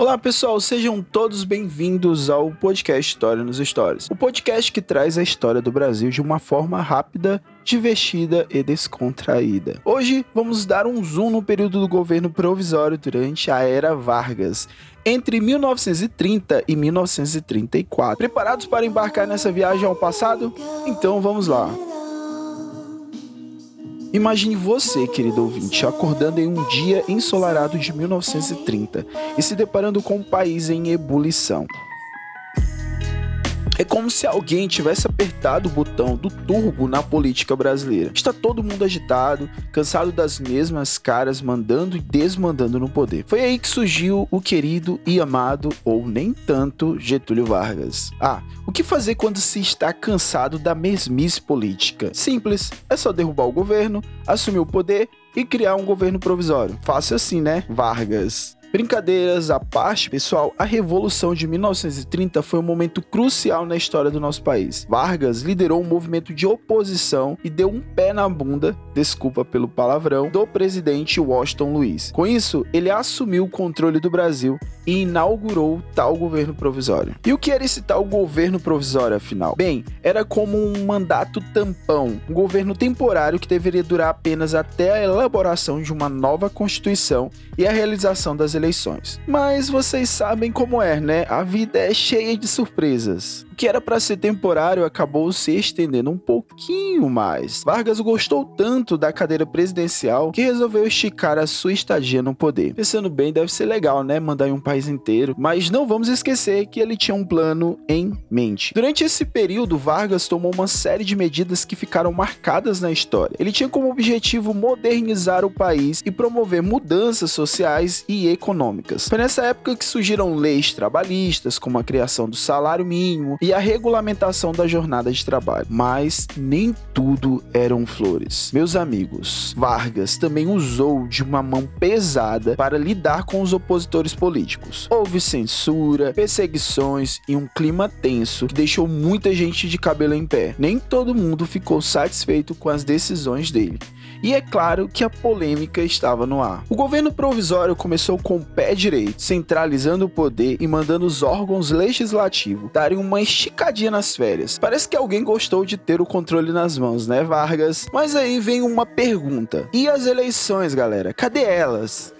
Olá pessoal, sejam todos bem-vindos ao podcast História nos Stories. O podcast que traz a história do Brasil de uma forma rápida, divertida e descontraída. Hoje vamos dar um zoom no período do governo provisório durante a era Vargas, entre 1930 e 1934. Preparados para embarcar nessa viagem ao passado? Então vamos lá. Imagine você, querido ouvinte, acordando em um dia ensolarado de 1930 e se deparando com um país em ebulição. É como se alguém tivesse apertado o botão do turbo na política brasileira. Está todo mundo agitado, cansado das mesmas caras mandando e desmandando no poder. Foi aí que surgiu o querido e amado, ou nem tanto, Getúlio Vargas. Ah, o que fazer quando se está cansado da mesmice política? Simples, é só derrubar o governo, assumir o poder e criar um governo provisório. Fácil assim, né? Vargas. Brincadeiras à parte, pessoal, a Revolução de 1930 foi um momento crucial na história do nosso país. Vargas liderou um movimento de oposição e deu um pé na bunda, desculpa pelo palavrão, do presidente Washington Luiz. Com isso, ele assumiu o controle do Brasil e inaugurou tal governo provisório. E o que era esse tal governo provisório, afinal? Bem, era como um mandato tampão, um governo temporário que deveria durar apenas até a elaboração de uma nova Constituição e a realização das eleições. Mas vocês sabem como é, né? A vida é cheia de surpresas que era para ser temporário acabou se estendendo um pouquinho mais. Vargas gostou tanto da cadeira presidencial que resolveu esticar a sua estadia no poder. Pensando bem, deve ser legal, né? Mandar em um país inteiro. Mas não vamos esquecer que ele tinha um plano em mente. Durante esse período, Vargas tomou uma série de medidas que ficaram marcadas na história. Ele tinha como objetivo modernizar o país e promover mudanças sociais e econômicas. Foi nessa época que surgiram leis trabalhistas, como a criação do salário mínimo e a regulamentação da jornada de trabalho. Mas nem tudo eram flores. Meus amigos, Vargas também usou de uma mão pesada para lidar com os opositores políticos. Houve censura, perseguições e um clima tenso que deixou muita gente de cabelo em pé. Nem todo mundo ficou satisfeito com as decisões dele. E é claro que a polêmica estava no ar. O governo provisório começou com o pé direito, centralizando o poder e mandando os órgãos legislativos darem uma esticadinha nas férias. Parece que alguém gostou de ter o controle nas mãos, né, Vargas? Mas aí vem uma pergunta: e as eleições, galera? Cadê elas?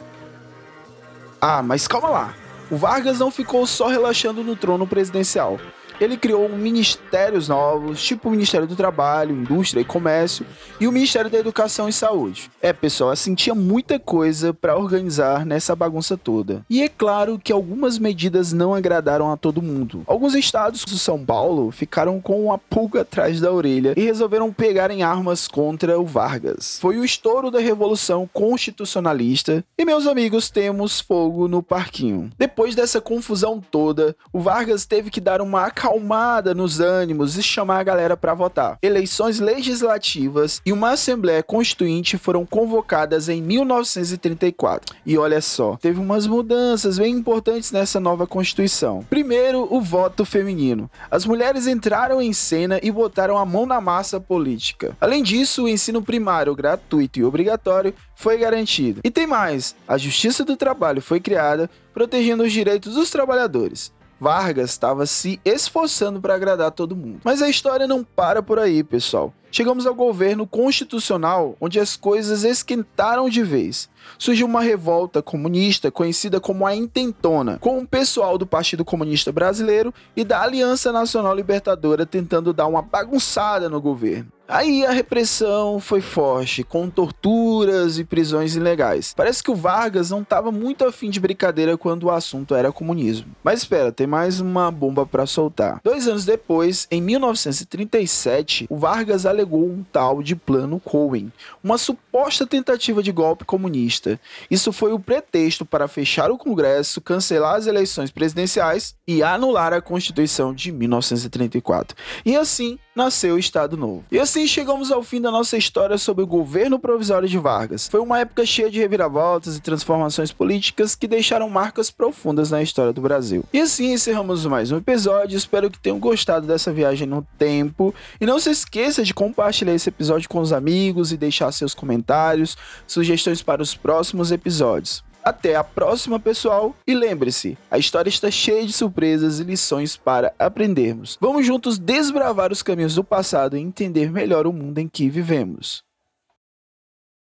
Ah, mas calma lá. O Vargas não ficou só relaxando no trono presidencial ele criou ministérios novos, tipo o Ministério do Trabalho, Indústria e Comércio e o Ministério da Educação e Saúde. É, pessoal, assim, tinha muita coisa para organizar nessa bagunça toda. E é claro que algumas medidas não agradaram a todo mundo. Alguns estados, como São Paulo, ficaram com uma pulga atrás da orelha e resolveram pegar em armas contra o Vargas. Foi o estouro da Revolução Constitucionalista e, meus amigos, temos fogo no parquinho. Depois dessa confusão toda, o Vargas teve que dar uma acalmada nos ânimos e chamar a galera para votar. Eleições legislativas e uma Assembleia Constituinte foram convocadas em 1934. E olha só, teve umas mudanças bem importantes nessa nova Constituição. Primeiro, o voto feminino. As mulheres entraram em cena e botaram a mão na massa política. Além disso, o ensino primário gratuito e obrigatório foi garantido. E tem mais: a Justiça do Trabalho foi criada, protegendo os direitos dos trabalhadores. Vargas estava se esforçando para agradar todo mundo. Mas a história não para por aí, pessoal. Chegamos ao governo constitucional, onde as coisas esquentaram de vez. Surgiu uma revolta comunista conhecida como a Intentona, com o pessoal do Partido Comunista Brasileiro e da Aliança Nacional Libertadora tentando dar uma bagunçada no governo. Aí a repressão foi forte, com torturas e prisões ilegais. Parece que o Vargas não estava muito afim de brincadeira quando o assunto era comunismo. Mas espera, tem mais uma bomba para soltar. Dois anos depois, em 1937, o Vargas alegou um tal de Plano Cohen, uma suposta tentativa de golpe comunista. Isso foi o pretexto para fechar o Congresso, cancelar as eleições presidenciais e anular a Constituição de 1934. E assim nasceu o Estado Novo. E assim chegamos ao fim da nossa história sobre o governo provisório de Vargas. Foi uma época cheia de reviravoltas e transformações políticas que deixaram marcas profundas na história do Brasil. E assim encerramos mais um episódio. Espero que tenham gostado dessa viagem no tempo. E não se esqueça de compartilhar esse episódio com os amigos e deixar seus comentários, sugestões para os próximos episódios. Até a próxima, pessoal, e lembre-se, a história está cheia de surpresas e lições para aprendermos. Vamos juntos desbravar os caminhos do passado e entender melhor o mundo em que vivemos.